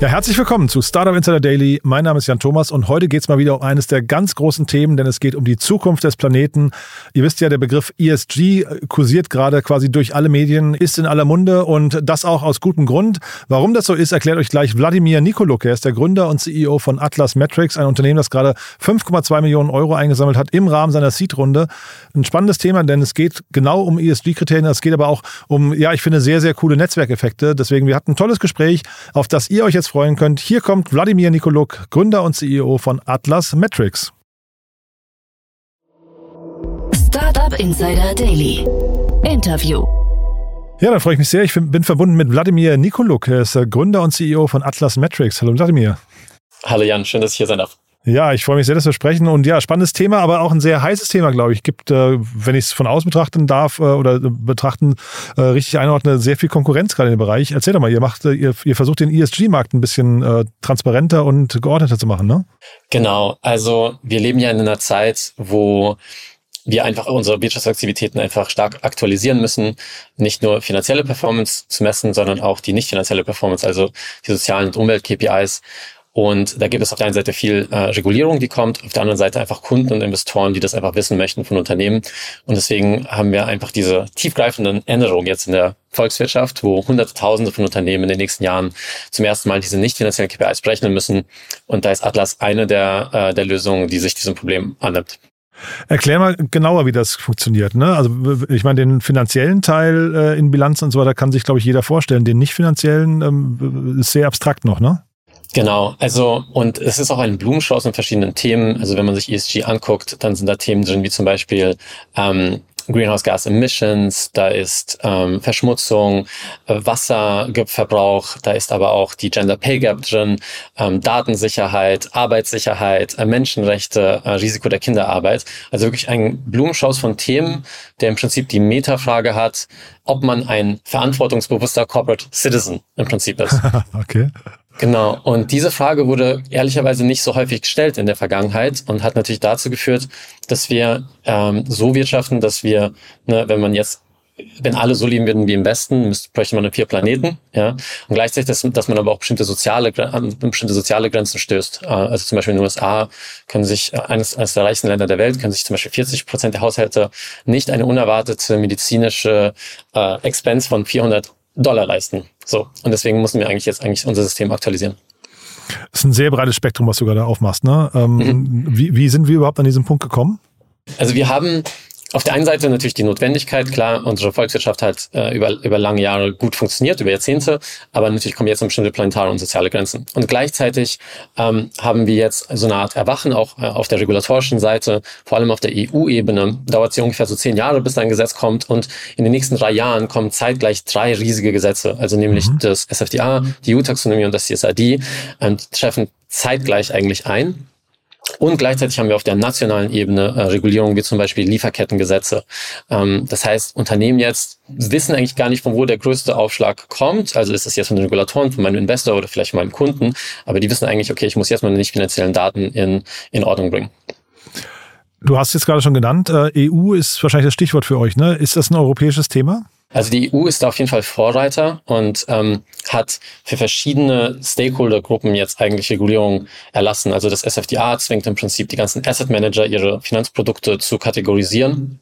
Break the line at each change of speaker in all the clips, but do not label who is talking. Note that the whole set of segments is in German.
Ja, herzlich willkommen zu Startup Insider Daily. Mein Name ist Jan Thomas und heute geht es mal wieder um eines der ganz großen Themen, denn es geht um die Zukunft des Planeten. Ihr wisst ja, der Begriff ESG kursiert gerade quasi durch alle Medien, ist in aller Munde und das auch aus gutem Grund. Warum das so ist, erklärt euch gleich Wladimir Nikoluk. Er ist der Gründer und CEO von Atlas Metrics, ein Unternehmen, das gerade 5,2 Millionen Euro eingesammelt hat im Rahmen seiner Seed-Runde. Ein spannendes Thema, denn es geht genau um ESG-Kriterien, es geht aber auch um, ja, ich finde, sehr, sehr coole Netzwerkeffekte. Deswegen, wir hatten ein tolles Gespräch, auf das ihr euch jetzt freuen könnt. Hier kommt Wladimir Nikoluk, Gründer und CEO von Atlas Metrics.
Startup Insider Daily. Interview.
Ja, dann freue ich mich sehr. Ich bin verbunden mit Wladimir Nikoluk. Er ist Gründer und CEO von Atlas Metrics. Hallo Wladimir.
Hallo Jan, schön, dass ich hier sein darf.
Ja, ich freue mich sehr, dass wir sprechen. Und ja, spannendes Thema, aber auch ein sehr heißes Thema, glaube ich. Gibt, äh, wenn ich es von außen betrachten darf äh, oder betrachten, äh, richtig einordne, sehr viel Konkurrenz gerade in dem Bereich. Erzähl doch mal, ihr macht, ihr, ihr versucht den ESG-Markt ein bisschen transparenter und geordneter zu machen, ne?
Genau. Also wir leben ja in einer Zeit, wo wir einfach unsere Wirtschaftsaktivitäten einfach stark aktualisieren müssen, nicht nur finanzielle Performance zu messen, sondern auch die nicht finanzielle Performance, also die sozialen und Umwelt-KPIs. Und da gibt es auf der einen Seite viel äh, Regulierung, die kommt, auf der anderen Seite einfach Kunden und Investoren, die das einfach wissen möchten von Unternehmen. Und deswegen haben wir einfach diese tiefgreifenden Änderungen jetzt in der Volkswirtschaft, wo hunderte, tausende von Unternehmen in den nächsten Jahren zum ersten Mal diese nicht finanziellen KPIs berechnen müssen. Und da ist Atlas eine der, äh, der Lösungen, die sich diesem Problem annimmt.
Erklär mal genauer, wie das funktioniert. Ne? Also ich meine, den finanziellen Teil äh, in Bilanz und so weiter kann sich, glaube ich, jeder vorstellen. Den nicht finanziellen ähm, ist sehr abstrakt noch, ne?
Genau, also und es ist auch ein Blumenstrauß in verschiedenen Themen. Also wenn man sich ESG anguckt, dann sind da Themen drin wie zum Beispiel ähm, Greenhouse Gas Emissions, da ist ähm, Verschmutzung, äh, Wasserverbrauch, da ist aber auch die Gender Pay Gap drin, ähm, Datensicherheit, Arbeitssicherheit, äh, Menschenrechte, äh, Risiko der Kinderarbeit. Also wirklich ein Blumenstrauß von Themen, der im Prinzip die Metafrage hat, ob man ein verantwortungsbewusster Corporate Citizen im Prinzip ist.
okay.
Genau. Und diese Frage wurde ehrlicherweise nicht so häufig gestellt in der Vergangenheit und hat natürlich dazu geführt, dass wir ähm, so wirtschaften, dass wir, ne, wenn man jetzt wenn alle so leben würden wie im Westen, müsste, bräuchte man vier Planeten, ja. Und gleichzeitig, dass, dass man aber auch bestimmte soziale, an bestimmte soziale Grenzen stößt. Äh, also zum Beispiel in den USA können sich, äh, eines, eines der reichsten Länder der Welt, können sich zum Beispiel 40 Prozent der Haushalte nicht eine unerwartete medizinische äh, Expense von 400 Dollar leisten. So. Und deswegen müssen wir eigentlich jetzt eigentlich unser System aktualisieren.
Das ist ein sehr breites Spektrum, was du gerade aufmachst. Ne? Ähm, mhm. wie, wie sind wir überhaupt an diesen Punkt gekommen?
Also wir haben auf der einen Seite natürlich die Notwendigkeit, klar, unsere Volkswirtschaft hat äh, über, über lange Jahre gut funktioniert, über Jahrzehnte, aber natürlich kommen jetzt bestimmte planetare und soziale Grenzen. Und gleichzeitig ähm, haben wir jetzt so eine Art Erwachen auch äh, auf der regulatorischen Seite, vor allem auf der EU-Ebene, dauert es ungefähr so zehn Jahre, bis ein Gesetz kommt und in den nächsten drei Jahren kommen zeitgleich drei riesige Gesetze, also nämlich mhm. das SFDA, die EU-Taxonomie und das CSRD, und treffen zeitgleich eigentlich ein. Und gleichzeitig haben wir auf der nationalen Ebene äh, Regulierungen wie zum Beispiel Lieferkettengesetze. Ähm, das heißt, Unternehmen jetzt wissen eigentlich gar nicht, von wo der größte Aufschlag kommt. Also ist es jetzt von den Regulatoren, von meinem Investor oder vielleicht von meinem Kunden. Aber die wissen eigentlich, okay, ich muss jetzt meine nicht finanziellen Daten in, in Ordnung bringen.
Du hast jetzt gerade schon genannt, äh, EU ist wahrscheinlich das Stichwort für euch. Ne? Ist das ein europäisches Thema?
Also die EU ist da auf jeden Fall Vorreiter und ähm, hat für verschiedene Stakeholder-Gruppen jetzt eigentlich Regulierungen erlassen. Also das SFDA zwingt im Prinzip die ganzen Asset Manager, ihre Finanzprodukte zu kategorisieren.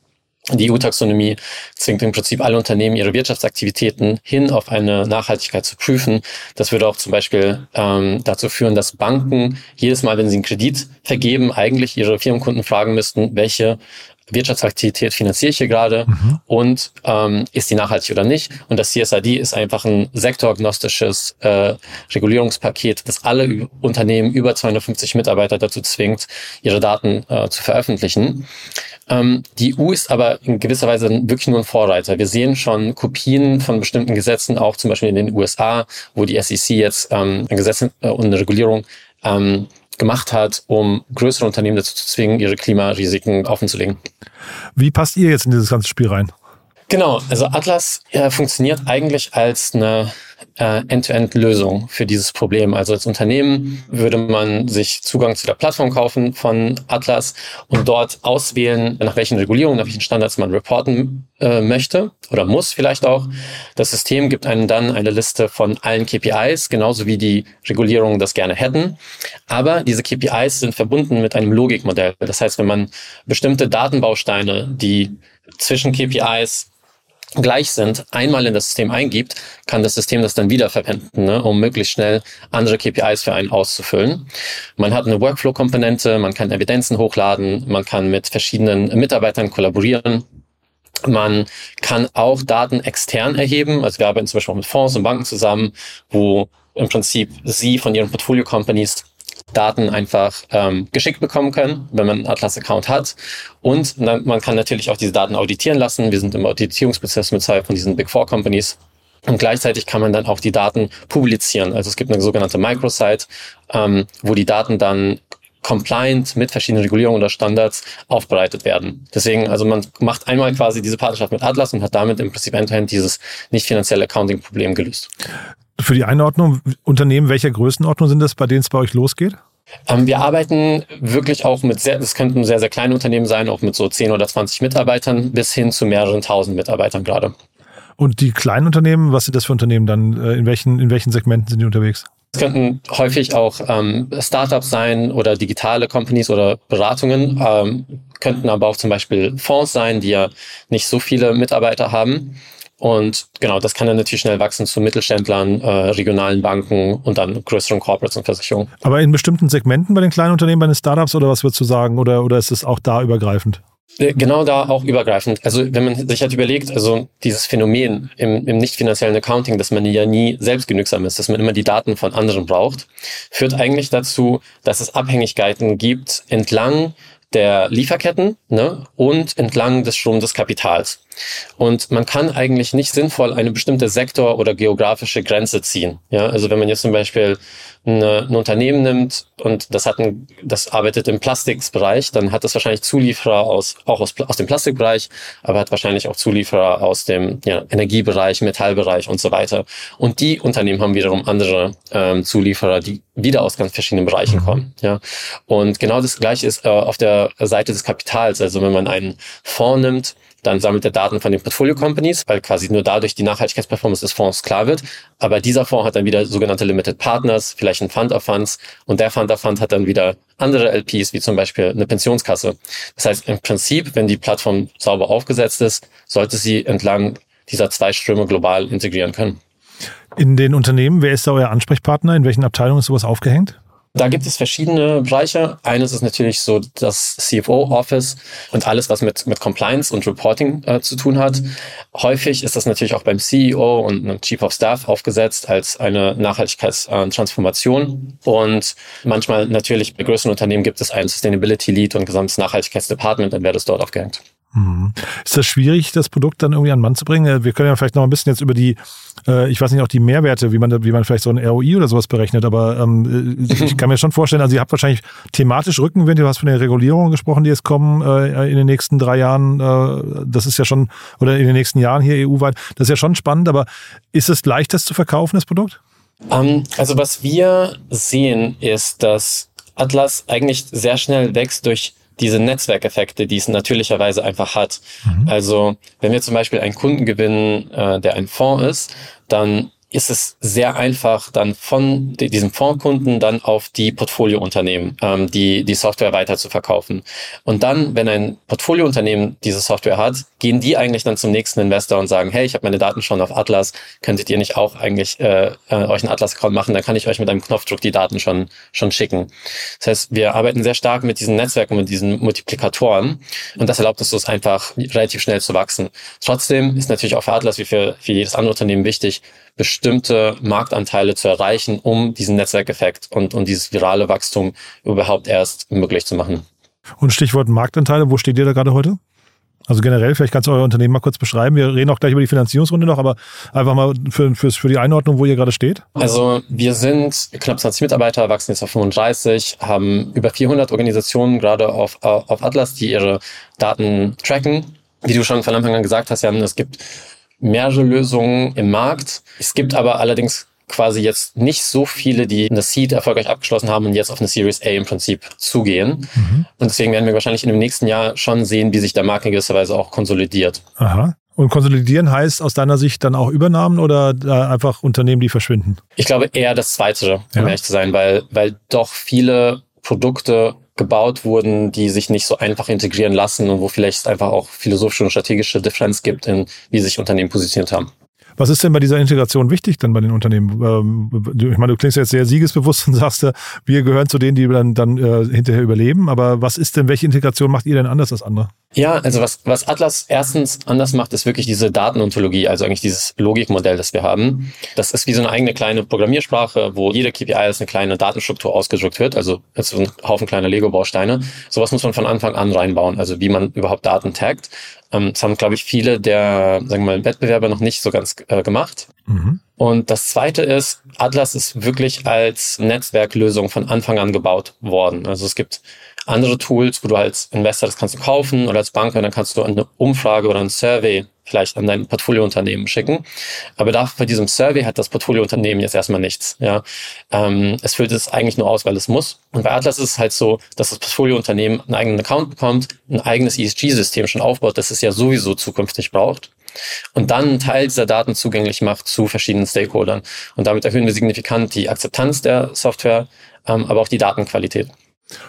Die EU-Taxonomie zwingt im Prinzip alle Unternehmen, ihre Wirtschaftsaktivitäten hin auf eine Nachhaltigkeit zu prüfen. Das würde auch zum Beispiel ähm, dazu führen, dass Banken jedes Mal, wenn sie einen Kredit vergeben, eigentlich ihre Firmenkunden fragen müssten, welche Wirtschaftsaktivität finanziere ich hier gerade mhm. und ähm, ist die nachhaltig oder nicht. Und das CSRD ist einfach ein sektoragnostisches äh, Regulierungspaket, das alle Unternehmen über 250 Mitarbeiter dazu zwingt, ihre Daten äh, zu veröffentlichen. Ähm, die EU ist aber in gewisser Weise wirklich nur ein Vorreiter. Wir sehen schon Kopien von bestimmten Gesetzen, auch zum Beispiel in den USA, wo die SEC jetzt ähm, ein Gesetz äh, und eine Regulierung ähm, gemacht hat, um größere Unternehmen dazu zu zwingen, ihre Klimarisiken offenzulegen.
Wie passt ihr jetzt in dieses ganze Spiel rein?
Genau, also Atlas äh, funktioniert eigentlich als eine äh, End-to-End-Lösung für dieses Problem. Also als Unternehmen würde man sich Zugang zu der Plattform kaufen von Atlas und dort auswählen, nach welchen Regulierungen, nach welchen Standards man reporten äh, möchte oder muss vielleicht auch. Das System gibt einem dann eine Liste von allen KPIs, genauso wie die Regulierungen das gerne hätten. Aber diese KPIs sind verbunden mit einem Logikmodell. Das heißt, wenn man bestimmte Datenbausteine, die zwischen KPIs gleich sind, einmal in das System eingibt, kann das System das dann wieder verwenden, ne, um möglichst schnell andere KPIs für einen auszufüllen. Man hat eine Workflow-Komponente, man kann Evidenzen hochladen, man kann mit verschiedenen Mitarbeitern kollaborieren. Man kann auch Daten extern erheben. Also wir arbeiten zum Beispiel auch mit Fonds und Banken zusammen, wo im Prinzip sie von ihren Portfolio-Companies Daten einfach ähm, geschickt bekommen können, wenn man einen Atlas-Account hat. Und man kann natürlich auch diese Daten auditieren lassen. Wir sind im Auditierungsprozess mit zwei von diesen Big Four Companies. Und gleichzeitig kann man dann auch die Daten publizieren. Also es gibt eine sogenannte Microsite, ähm, wo die Daten dann compliant mit verschiedenen Regulierungen oder Standards aufbereitet werden. Deswegen, also man macht einmal quasi diese Partnerschaft mit Atlas und hat damit im Prinzip end-to-end dieses nicht finanzielle Accounting-Problem gelöst.
Für die Einordnung, Unternehmen welcher Größenordnung sind das, bei denen es bei euch losgeht?
Ähm, wir arbeiten wirklich auch mit sehr, das könnten sehr, sehr kleine Unternehmen sein, auch mit so 10 oder 20 Mitarbeitern bis hin zu mehreren tausend Mitarbeitern gerade.
Und die kleinen Unternehmen, was sind das für Unternehmen dann? Äh, in welchen, in welchen Segmenten sind die unterwegs?
Es könnten häufig auch ähm, Startups sein oder digitale Companies oder Beratungen, ähm, könnten aber auch zum Beispiel Fonds sein, die ja nicht so viele Mitarbeiter haben. Und genau, das kann dann natürlich schnell wachsen zu Mittelständlern, äh, regionalen Banken und dann größeren Corporates und Versicherungen.
Aber in bestimmten Segmenten bei den kleinen Unternehmen, bei den Startups oder was würdest du sagen? Oder, oder ist es auch da übergreifend?
Äh, genau da auch übergreifend. Also wenn man sich halt überlegt, also dieses Phänomen im, im nicht finanziellen Accounting, dass man ja nie selbstgenügsam ist, dass man immer die Daten von anderen braucht, führt eigentlich dazu, dass es Abhängigkeiten gibt entlang der Lieferketten ne, und entlang des Stroms des Kapitals. Und man kann eigentlich nicht sinnvoll eine bestimmte Sektor- oder geografische Grenze ziehen. Ja, also wenn man jetzt zum Beispiel eine, ein Unternehmen nimmt und das hat ein, das arbeitet im Plastikbereich, dann hat das wahrscheinlich Zulieferer aus, auch aus, aus dem Plastikbereich, aber hat wahrscheinlich auch Zulieferer aus dem ja, Energiebereich, Metallbereich und so weiter. Und die Unternehmen haben wiederum andere ähm, Zulieferer, die wieder aus ganz verschiedenen Bereichen kommen. Ja, und genau das Gleiche ist äh, auf der Seite des Kapitals. Also wenn man einen Fonds nimmt, dann sammelt er Daten von den Portfolio Companies, weil quasi nur dadurch die Nachhaltigkeitsperformance des Fonds klar wird. Aber dieser Fonds hat dann wieder sogenannte Limited Partners, vielleicht ein Fund of Funds. Und der Fund of Fund hat dann wieder andere LPs, wie zum Beispiel eine Pensionskasse. Das heißt, im Prinzip, wenn die Plattform sauber aufgesetzt ist, sollte sie entlang dieser zwei Ströme global integrieren können.
In den Unternehmen, wer ist da euer Ansprechpartner? In welchen Abteilungen ist sowas aufgehängt?
Da gibt es verschiedene Bereiche. Eines ist natürlich so das CFO-Office und alles, was mit, mit Compliance und Reporting äh, zu tun hat. Häufig ist das natürlich auch beim CEO und einem Chief of Staff aufgesetzt als eine Nachhaltigkeitstransformation. Und manchmal natürlich bei größeren Unternehmen gibt es einen Sustainability Lead und gesamtes Nachhaltigkeitsdepartment, dann wäre das dort aufgehängt.
Mhm. Ist das schwierig, das Produkt dann irgendwie an den Mann zu bringen? Wir können ja vielleicht noch ein bisschen jetzt über die, äh, ich weiß nicht, auch die Mehrwerte, wie man, wie man vielleicht so ein ROI oder sowas berechnet, aber ähm, äh, ich kann mir schon vorstellen, also ihr habt wahrscheinlich thematisch Rückenwind, du hast von den Regulierungen gesprochen, die jetzt kommen äh, in den nächsten drei Jahren, äh, das ist ja schon, oder in den nächsten Jahren hier EU-weit, das ist ja schon spannend, aber ist es leicht, das zu verkaufen, das Produkt?
Um, ähm, also was wir sehen, ist, dass Atlas eigentlich sehr schnell wächst durch diese Netzwerkeffekte, die es natürlicherweise einfach hat. Mhm. Also wenn wir zum Beispiel einen Kunden gewinnen, äh, der ein Fonds ist, dann ist es sehr einfach, dann von diesem Fondskunden dann auf die Portfoliounternehmen ähm, die, die Software weiter zu verkaufen. Und dann, wenn ein Portfoliounternehmen diese Software hat, gehen die eigentlich dann zum nächsten Investor und sagen, hey, ich habe meine Daten schon auf Atlas, könntet ihr nicht auch eigentlich äh, äh, euch einen Atlas-Account machen, dann kann ich euch mit einem Knopfdruck die Daten schon, schon schicken. Das heißt, wir arbeiten sehr stark mit diesen Netzwerken, mit diesen Multiplikatoren und das erlaubt uns einfach relativ schnell zu wachsen. Trotzdem ist natürlich auch für Atlas wie für, für jedes andere Unternehmen wichtig, bestimmte Marktanteile zu erreichen, um diesen Netzwerkeffekt und, und dieses virale Wachstum überhaupt erst möglich zu machen.
Und Stichwort Marktanteile, wo steht ihr da gerade heute? Also generell, vielleicht kannst du euer Unternehmen mal kurz beschreiben. Wir reden auch gleich über die Finanzierungsrunde noch, aber einfach mal für, für, für die Einordnung, wo ihr gerade steht.
Also wir sind knapp 20 Mitarbeiter, wachsen jetzt auf 35, haben über 400 Organisationen gerade auf, auf Atlas, die ihre Daten tracken. Wie du schon von Anfang an gesagt hast, Jan, es gibt mehrere Lösungen im Markt. Es gibt aber allerdings quasi jetzt nicht so viele, die eine Seed erfolgreich abgeschlossen haben und jetzt auf eine Series A im Prinzip zugehen. Mhm. Und deswegen werden wir wahrscheinlich in dem nächsten Jahr schon sehen, wie sich der Markt in gewisser Weise auch konsolidiert.
Aha. Und konsolidieren heißt aus deiner Sicht dann auch Übernahmen oder einfach Unternehmen, die verschwinden?
Ich glaube eher das Zweite, um ja. ehrlich zu sein, weil, weil doch viele Produkte gebaut wurden, die sich nicht so einfach integrieren lassen und wo vielleicht einfach auch philosophische und strategische Differenz gibt, in wie sich Unternehmen positioniert haben.
Was ist denn bei dieser Integration wichtig dann bei den Unternehmen? Ähm, ich meine, du klingst jetzt sehr siegesbewusst und sagst, wir gehören zu denen, die dann, dann äh, hinterher überleben. Aber was ist denn, welche Integration macht ihr denn anders als andere?
Ja, also was, was Atlas erstens anders macht, ist wirklich diese Datenontologie, also eigentlich dieses Logikmodell, das wir haben. Das ist wie so eine eigene kleine Programmiersprache, wo jede KPI als eine kleine Datenstruktur ausgedrückt wird, also als so ein Haufen kleiner Lego-Bausteine. Sowas muss man von Anfang an reinbauen, also wie man überhaupt Daten taggt. Ähm, das haben, glaube ich, viele der, sagen wir mal, Wettbewerber noch nicht so ganz äh, gemacht. Mhm. Und das zweite ist, Atlas ist wirklich als Netzwerklösung von Anfang an gebaut worden. Also es gibt andere Tools, wo du als Investor das kannst du kaufen oder als Banker, dann kannst du eine Umfrage oder ein Survey vielleicht an dein Portfoliounternehmen schicken. Aber da bei diesem Survey hat das Portfoliounternehmen jetzt erstmal nichts. Ja, ähm, es füllt es eigentlich nur aus, weil es muss. Und bei Atlas ist es halt so, dass das Portfoliounternehmen einen eigenen Account bekommt, ein eigenes ESG-System schon aufbaut, das es ja sowieso zukünftig braucht. Und dann einen Teil dieser Daten zugänglich macht zu verschiedenen Stakeholdern. Und damit erhöhen wir signifikant die Akzeptanz der Software, ähm, aber auch die Datenqualität.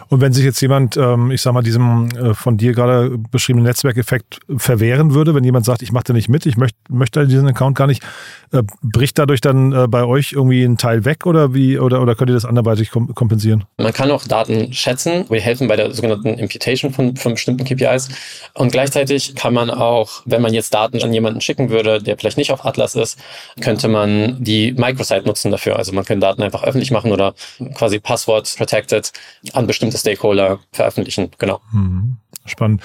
Und wenn sich jetzt jemand, ähm, ich sag mal, diesem äh, von dir gerade beschriebenen Netzwerkeffekt verwehren würde, wenn jemand sagt, ich mache da nicht mit, ich möchte möchte diesen Account gar nicht, äh, bricht dadurch dann äh, bei euch irgendwie ein Teil weg oder wie oder oder könnt ihr das anderweitig kompensieren?
Man kann auch Daten schätzen. Wir helfen bei der sogenannten Imputation von, von bestimmten KPIs. Und gleichzeitig kann man auch, wenn man jetzt Daten an jemanden schicken würde, der vielleicht nicht auf Atlas ist, könnte man die Microsite nutzen dafür. Also man kann Daten einfach öffentlich machen oder quasi Passwort protected an bestimmte Stakeholder veröffentlichen. Genau.
Mhm. Spannend.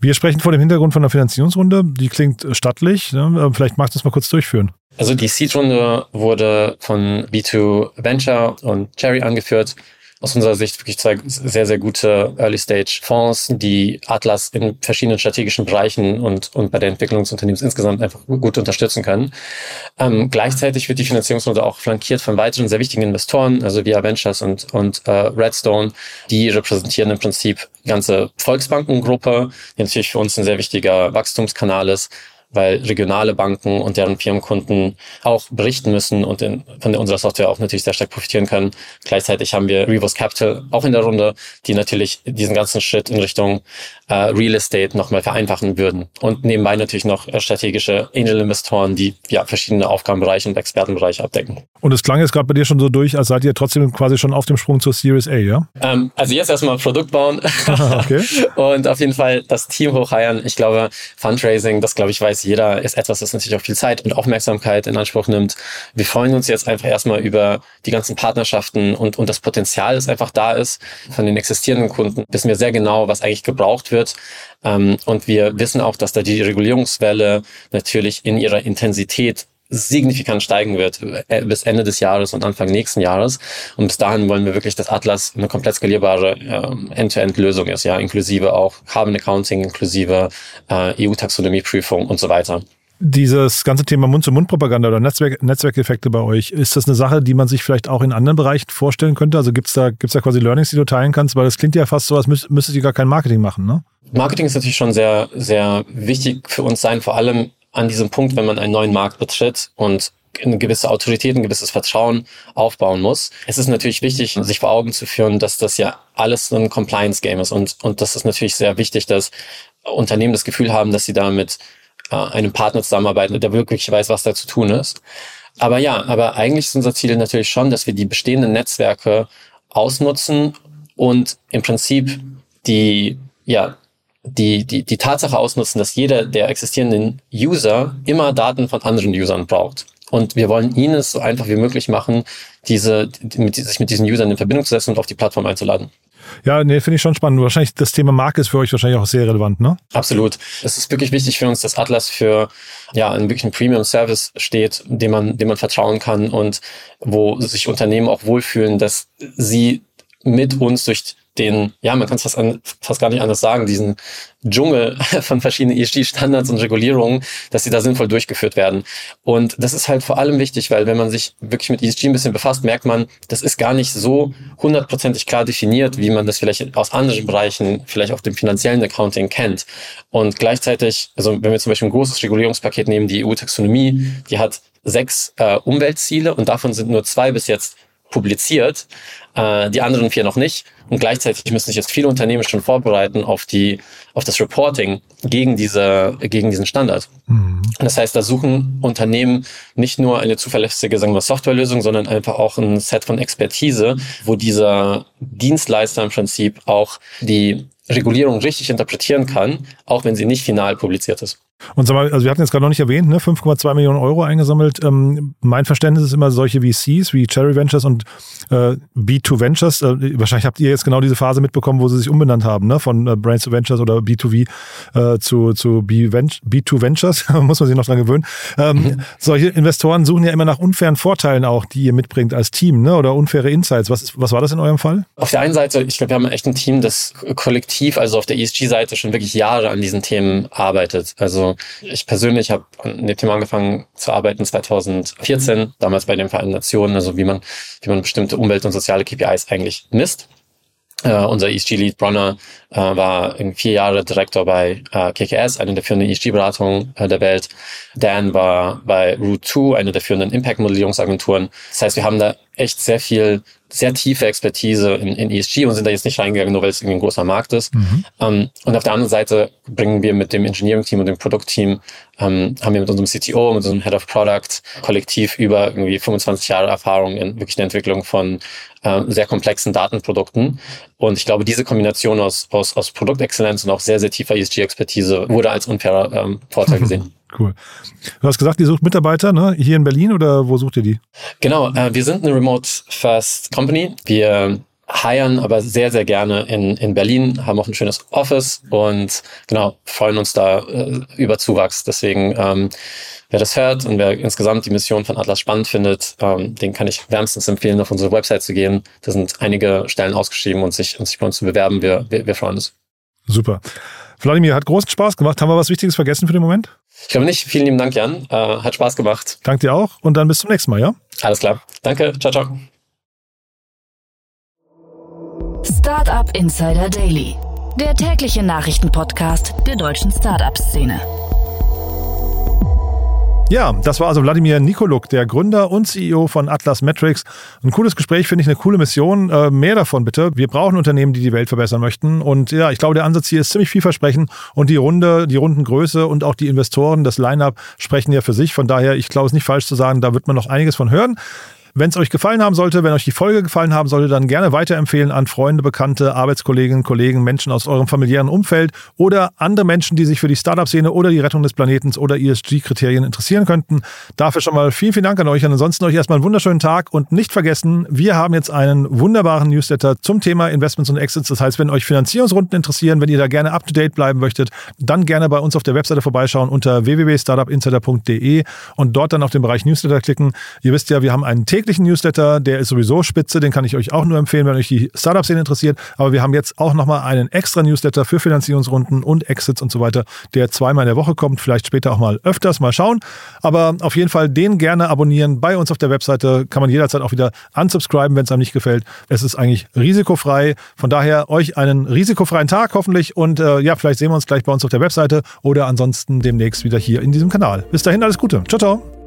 Wir sprechen vor dem Hintergrund von einer Finanzierungsrunde. Die klingt stattlich. Ne? Vielleicht magst du es mal kurz durchführen.
Also die Seed-Runde wurde von B2 Venture und Cherry angeführt aus unserer Sicht wirklich zwei sehr, sehr gute Early-Stage-Fonds, die Atlas in verschiedenen strategischen Bereichen und, und bei der Entwicklung des Unternehmens insgesamt einfach gut unterstützen können. Ähm, gleichzeitig wird die Finanzierungsrunde auch flankiert von weiteren sehr wichtigen Investoren, also Via Ventures und, und äh, Redstone, die repräsentieren im Prinzip die ganze Volksbankengruppe, die natürlich für uns ein sehr wichtiger Wachstumskanal ist weil regionale Banken und deren Firmenkunden auch berichten müssen und in, von unserer Software auch natürlich sehr stark profitieren können. Gleichzeitig haben wir Revos Capital auch in der Runde, die natürlich diesen ganzen Schritt in Richtung äh, Real Estate nochmal vereinfachen würden. Und nebenbei natürlich noch äh, strategische Angel-Investoren, die ja verschiedene Aufgabenbereiche und Expertenbereiche abdecken.
Und es klang jetzt gerade bei dir schon so durch, als seid ihr trotzdem quasi schon auf dem Sprung zur Series A, ja?
Ähm, also jetzt erstmal Produkt bauen okay. und auf jeden Fall das Team hochheiern. Ich glaube, Fundraising, das glaube ich weiß jeder, ist etwas, das natürlich auch viel Zeit und Aufmerksamkeit in Anspruch nimmt. Wir freuen uns jetzt einfach erstmal über die ganzen Partnerschaften und, und das Potenzial, das einfach da ist. Von den existierenden Kunden wissen wir sehr genau, was eigentlich gebraucht wird. Ähm, und wir wissen auch, dass da die Regulierungswelle natürlich in ihrer Intensität signifikant steigen wird äh, bis Ende des Jahres und Anfang nächsten Jahres. Und bis dahin wollen wir wirklich, dass Atlas eine komplett skalierbare äh, End-to-End-Lösung ist, ja, inklusive auch Carbon Accounting, inklusive äh, EU-Taxonomieprüfung und so weiter.
Dieses ganze Thema Mund-zu-Mund-Propaganda oder Netzwerk, Netzwerkeffekte bei euch, ist das eine Sache, die man sich vielleicht auch in anderen Bereichen vorstellen könnte? Also gibt es da, gibt's da quasi Learnings, die du teilen kannst? Weil das klingt ja fast so, als müsst, müsstet ihr gar kein Marketing machen, ne?
Marketing ist natürlich schon sehr, sehr wichtig für uns sein, vor allem an diesem Punkt, wenn man einen neuen Markt betritt und eine gewisse Autorität, ein gewisses Vertrauen aufbauen muss. Es ist natürlich wichtig, sich vor Augen zu führen, dass das ja alles ein Compliance-Game ist und, und das ist natürlich sehr wichtig, dass Unternehmen das Gefühl haben, dass sie damit äh, einem Partner zusammenarbeiten, der wirklich weiß, was da zu tun ist. Aber ja, aber eigentlich ist unser Ziel natürlich schon, dass wir die bestehenden Netzwerke ausnutzen und im Prinzip die, ja, die, die, die Tatsache ausnutzen, dass jeder der existierenden User immer Daten von anderen Usern braucht. Und wir wollen ihnen es so einfach wie möglich machen, diese, mit, sich mit diesen Usern in Verbindung zu setzen und auf die Plattform einzuladen.
Ja, nee, finde ich schon spannend. Wahrscheinlich das Thema Marke ist für euch wahrscheinlich auch sehr relevant, ne?
Absolut. Es ist wirklich wichtig für uns, dass Atlas für ja einen wirklichen Premium-Service steht, dem man, dem man vertrauen kann und wo sich Unternehmen auch wohlfühlen, dass sie mit uns durch den, ja, man kann es fast, an, fast gar nicht anders sagen, diesen Dschungel von verschiedenen ESG-Standards und Regulierungen, dass sie da sinnvoll durchgeführt werden. Und das ist halt vor allem wichtig, weil wenn man sich wirklich mit ESG ein bisschen befasst, merkt man, das ist gar nicht so hundertprozentig klar definiert, wie man das vielleicht aus anderen Bereichen, vielleicht auch dem finanziellen Accounting kennt. Und gleichzeitig, also wenn wir zum Beispiel ein großes Regulierungspaket nehmen, die EU-Taxonomie, die hat sechs äh, Umweltziele und davon sind nur zwei bis jetzt publiziert, äh, die anderen vier noch nicht. Und gleichzeitig müssen sich jetzt viele Unternehmen schon vorbereiten auf die, auf das Reporting gegen diese, gegen diesen Standard. Mhm. Das heißt, da suchen Unternehmen nicht nur eine zuverlässige, sagen wir, Softwarelösung, sondern einfach auch ein Set von Expertise, wo dieser Dienstleister im Prinzip auch die Regulierung richtig interpretieren kann, auch wenn sie nicht final publiziert ist.
Und sag mal, also wir hatten jetzt gerade noch nicht erwähnt, ne, 5,2 Millionen Euro eingesammelt. Ähm, mein Verständnis ist immer solche VCs wie Cherry Ventures und äh, B2 Ventures. Äh, wahrscheinlich habt ihr jetzt genau diese Phase mitbekommen, wo sie sich umbenannt haben, ne? von äh, Brains to Ventures oder B2V äh, zu, zu B2 Ventures. Muss man sich noch dran gewöhnen. Ähm, mhm. Solche Investoren suchen ja immer nach unfairen Vorteilen auch, die ihr mitbringt als Team ne? oder unfaire Insights. Was, was war das in eurem Fall?
Auf der einen Seite, ich glaube, wir haben echt ein Team, das kollektiv, also auf der ESG-Seite schon wirklich Jahre an diesen Themen arbeitet. Also ich persönlich habe an dem Thema angefangen zu arbeiten 2014, damals bei den Vereinten Nationen, also wie man, wie man bestimmte Umwelt- und soziale KPIs eigentlich misst. Uh, unser ESG-Lead Bronner uh, war vier Jahre Direktor bei uh, KKS, eine der führenden ESG-Beratungen der Welt. Dan war bei Root 2, eine der führenden Impact-Modellierungsagenturen. Das heißt, wir haben da echt sehr viel sehr tiefe Expertise in, in ESG und sind da jetzt nicht reingegangen, nur weil es irgendwie ein großer Markt ist. Mhm. Ähm, und auf der anderen Seite bringen wir mit dem Engineering-Team und dem Produktteam, ähm, haben wir mit unserem CTO, mit unserem Head of Product kollektiv über irgendwie 25 Jahre Erfahrung in wirklich der Entwicklung von ähm, sehr komplexen Datenprodukten. Und ich glaube, diese Kombination aus, aus, aus Produktexzellenz und auch sehr, sehr tiefer ESG-Expertise wurde als unfairer ähm, Vorteil gesehen.
Cool. Du hast gesagt, ihr sucht Mitarbeiter ne? hier in Berlin oder wo sucht ihr die?
Genau, äh, wir sind eine Remote First Company. Wir hiren aber sehr, sehr gerne in, in Berlin, haben auch ein schönes Office und genau, freuen uns da äh, über Zuwachs. Deswegen, ähm, wer das hört und wer insgesamt die Mission von Atlas spannend findet, ähm, den kann ich wärmstens empfehlen, auf unsere Website zu gehen. Da sind einige Stellen ausgeschrieben und sich, und sich bei uns zu bewerben. Wir, wir, wir freuen uns.
Super. Wladimir, hat großen Spaß gemacht. Haben wir was Wichtiges vergessen für den Moment?
Ich glaube nicht. Vielen lieben Dank, Jan. Äh, hat Spaß gemacht.
Danke dir auch und dann bis zum nächsten Mal, ja?
Alles klar. Danke. Ciao, ciao.
Startup Insider Daily, der tägliche Nachrichtenpodcast der deutschen Startup-Szene.
Ja, das war also Wladimir Nikoluk, der Gründer und CEO von Atlas Metrics. Ein cooles Gespräch, finde ich, eine coole Mission. Äh, mehr davon bitte. Wir brauchen Unternehmen, die die Welt verbessern möchten. Und ja, ich glaube, der Ansatz hier ist ziemlich vielversprechend. Und die Runde, die Rundengröße und auch die Investoren, das Line-up sprechen ja für sich. Von daher, ich glaube, es ist nicht falsch zu sagen, da wird man noch einiges von hören. Wenn es euch gefallen haben sollte, wenn euch die Folge gefallen haben sollte, dann gerne weiterempfehlen an Freunde, Bekannte, Arbeitskolleginnen, Kollegen, Menschen aus eurem familiären Umfeld oder andere Menschen, die sich für die Startup-Szene oder die Rettung des Planetens oder ESG-Kriterien interessieren könnten. Dafür schon mal vielen, vielen Dank an euch. Ansonsten euch erstmal einen wunderschönen Tag und nicht vergessen, wir haben jetzt einen wunderbaren Newsletter zum Thema Investments und Exits. Das heißt, wenn euch Finanzierungsrunden interessieren, wenn ihr da gerne up to date bleiben möchtet, dann gerne bei uns auf der Webseite vorbeischauen unter www.startupinsider.de und dort dann auf den Bereich Newsletter klicken. Ihr wisst ja, wir haben einen Thema täglichen Newsletter, der ist sowieso spitze, den kann ich euch auch nur empfehlen, wenn euch die Startup-Szene interessiert. Aber wir haben jetzt auch nochmal einen extra Newsletter für Finanzierungsrunden und Exits und so weiter, der zweimal in der Woche kommt, vielleicht später auch mal öfters, mal schauen. Aber auf jeden Fall den gerne abonnieren. Bei uns auf der Webseite kann man jederzeit auch wieder unsubscriben, wenn es einem nicht gefällt. Es ist eigentlich risikofrei. Von daher euch einen risikofreien Tag hoffentlich und äh, ja, vielleicht sehen wir uns gleich bei uns auf der Webseite oder ansonsten demnächst wieder hier in diesem Kanal. Bis dahin alles Gute. Ciao, ciao.